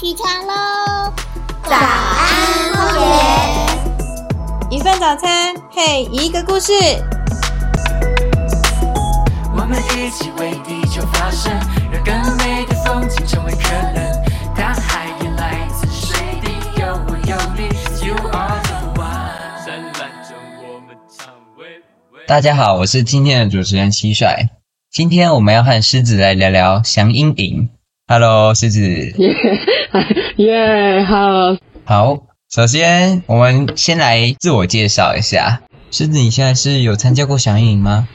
起床喽！早安，荒野。一份早餐配一个故事。我们一起为地球发声，让更美的风景成为可能。大海也来自水滴，有我有你，You are the one。灿烂着我们唱喂喂。大家好，我是今天的主持人蟋蟀。今天我们要和狮子来聊聊祥鹰营。Hello，狮子。耶，Hello，好，首先我们先来自我介绍一下。狮子，你现在是有参加过祥鹰营吗？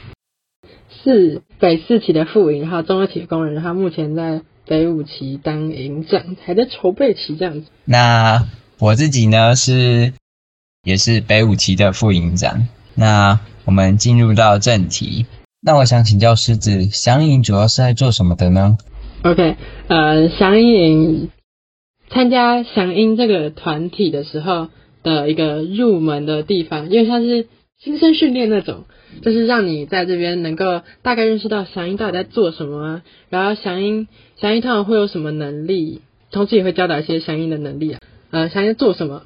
是北四期的副营，还有中二期的工人，然后目前在北五期当营长，还在筹备期这样子。那我自己呢是也是北五期的副营长。那我们进入到正题。那我想请教狮子，祥鹰营主要是在做什么的呢？OK，呃，祥鹰营参加祥鹰这个团体的时候的一个入门的地方，因为它是新生训练那种，就是让你在这边能够大概认识到祥鹰到底在做什么，然后祥鹰祥鹰通常会有什么能力，同时也会教导一些祥鹰的能力啊，呃，祥鹰做什么，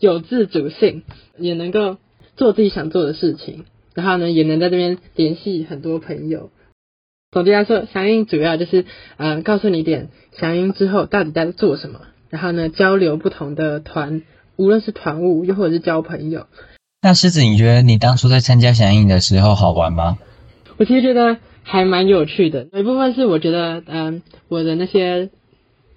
有自主性，也能够做自己想做的事情，然后呢，也能在这边联系很多朋友。总结来说，祥鹰主要就是呃告诉你点祥鹰之后到底在做什么，然后呢交流不同的团，无论是团务又或者是交朋友。那狮子，你觉得你当初在参加祥鹰营的时候好玩吗？我其实觉得还蛮有趣的，有一部分是我觉得嗯我的那些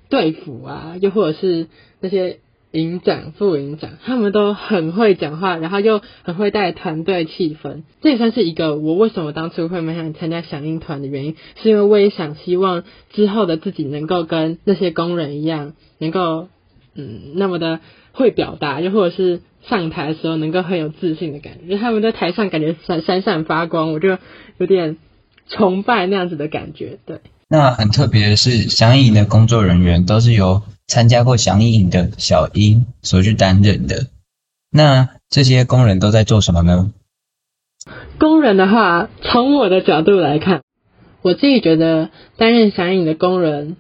队服啊，又或者是那些营长、副营长，他们都很会讲话，然后又很会带团队气氛。这也算是一个我为什么当初会蛮想参加响应团的原因，是因为我也想希望之后的自己能够跟那些工人一样，能够嗯那么的会表达，又或者是上台的时候能够很有自信的感觉，就他们在台上感觉闪闪闪发光，我就有点崇拜那样子的感觉。对，那很特别的是，相应的工作人员都是由参加过祥鹰营的小英所去担任的。那这些工人都在做什么呢？工人的话，从我的角度来看，我自己觉得担任响应的工人，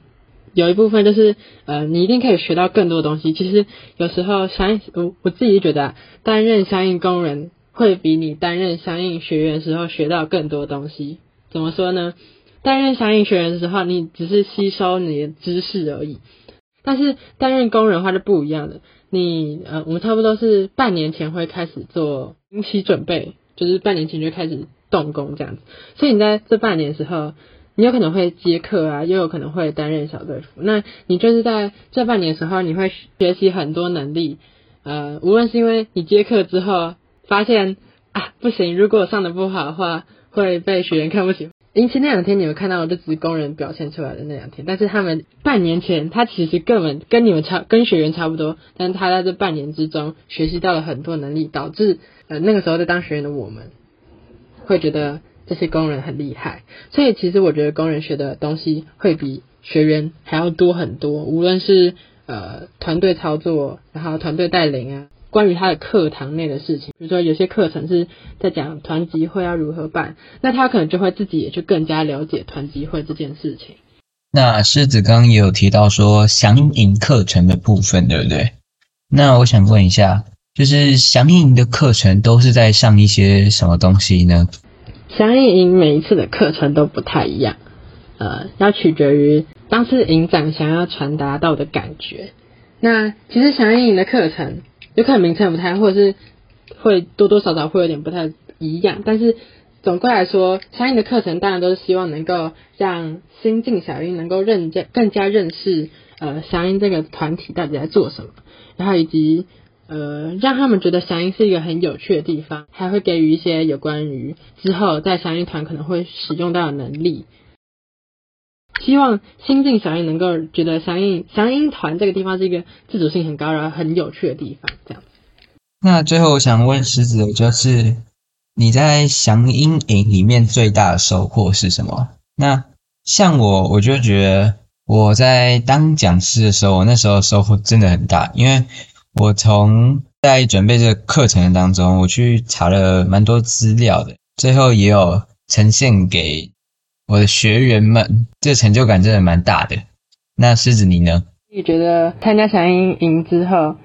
有一部分就是呃，你一定可以学到更多东西。其实有时候响应，我我自己觉得、啊、担任响应工人会比你担任响应学员时候学到更多东西。怎么说呢？担任响应学员的时候，你只是吸收你的知识而已。但是担任工人的话就不一样了，你呃，我们差不多是半年前会开始做经期准备，就是半年前就开始动工这样子。所以你在这半年时候，你有可能会接客啊，又有可能会担任小队服。那你就是在这半年的时候，你会学习很多能力，呃，无论是因为你接客之后发现啊不行，如果上的不好的话，会被学员看不起。因此那两天你们看到的就只是工人表现出来的那两天，但是他们半年前他其实根本跟你们差跟学员差不多，但是他在这半年之中学习到了很多能力，导致呃那个时候在当学员的我们会觉得这些工人很厉害，所以其实我觉得工人学的东西会比学员还要多很多，无论是呃团队操作，然后团队带领啊。关于他的课堂内的事情，比如说有些课程是在讲团集会要如何办，那他可能就会自己也去更加了解团集会这件事情。那狮子刚刚也有提到说祥鹰课程的部分，对不对？那我想问一下，就是祥鹰的课程都是在上一些什么东西呢？祥鹰营每一次的课程都不太一样，呃，要取决于当次营长想要传达到的感觉。那其实祥鹰营的课程。有可能名称不太，或者是会多多少少会有点不太一样，但是总归来说，相应的课程当然都是希望能够让新进小鹰能够认加更加认识呃祥鹰这个团体到底在做什么，然后以及呃让他们觉得祥鹰是一个很有趣的地方，还会给予一些有关于之后在祥鹰团可能会使用到的能力。希望新进小鹰能够觉得祥鹰祥鹰团这个地方是一个自主性很高，然后很有趣的地方，这样。那最后我想问狮子的就是，你在祥鹰营里面最大的收获是什么？那像我，我就觉得我在当讲师的时候，我那时候收获真的很大，因为我从在准备这个课程当中，我去查了蛮多资料的，最后也有呈现给我的学员们，这成就感真的蛮大的。那狮子你呢？也觉得参加响应营之后，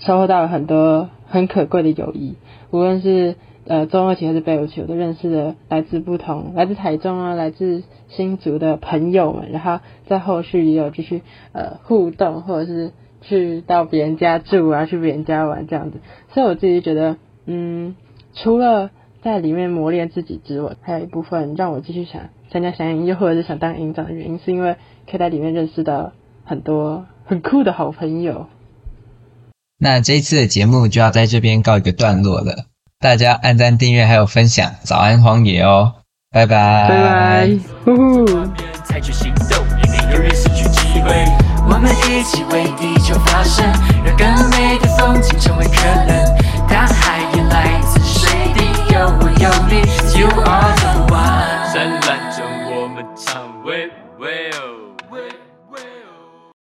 收获到了很多很可贵的友谊，无论是呃中二期还是北五期，我都认识了来自不同、来自台中啊、来自新竹的朋友们，然后在后续也有继续呃互动，或者是去到别人家住啊，去别人家玩这样子，所以我自己觉得，嗯，除了在里面磨练自己之外，还有一部分让我继续想参加响应，又或者是想当营长的原因，是因为可以在里面认识到很多 很酷的好朋友。那这一次的节目就要在这边告一个段落了，大家按赞、订阅还有分享，早安荒野哦，拜拜，拜拜，呼呼。采取行动，以免永远失去机会。我们一起为地球发声，让更美的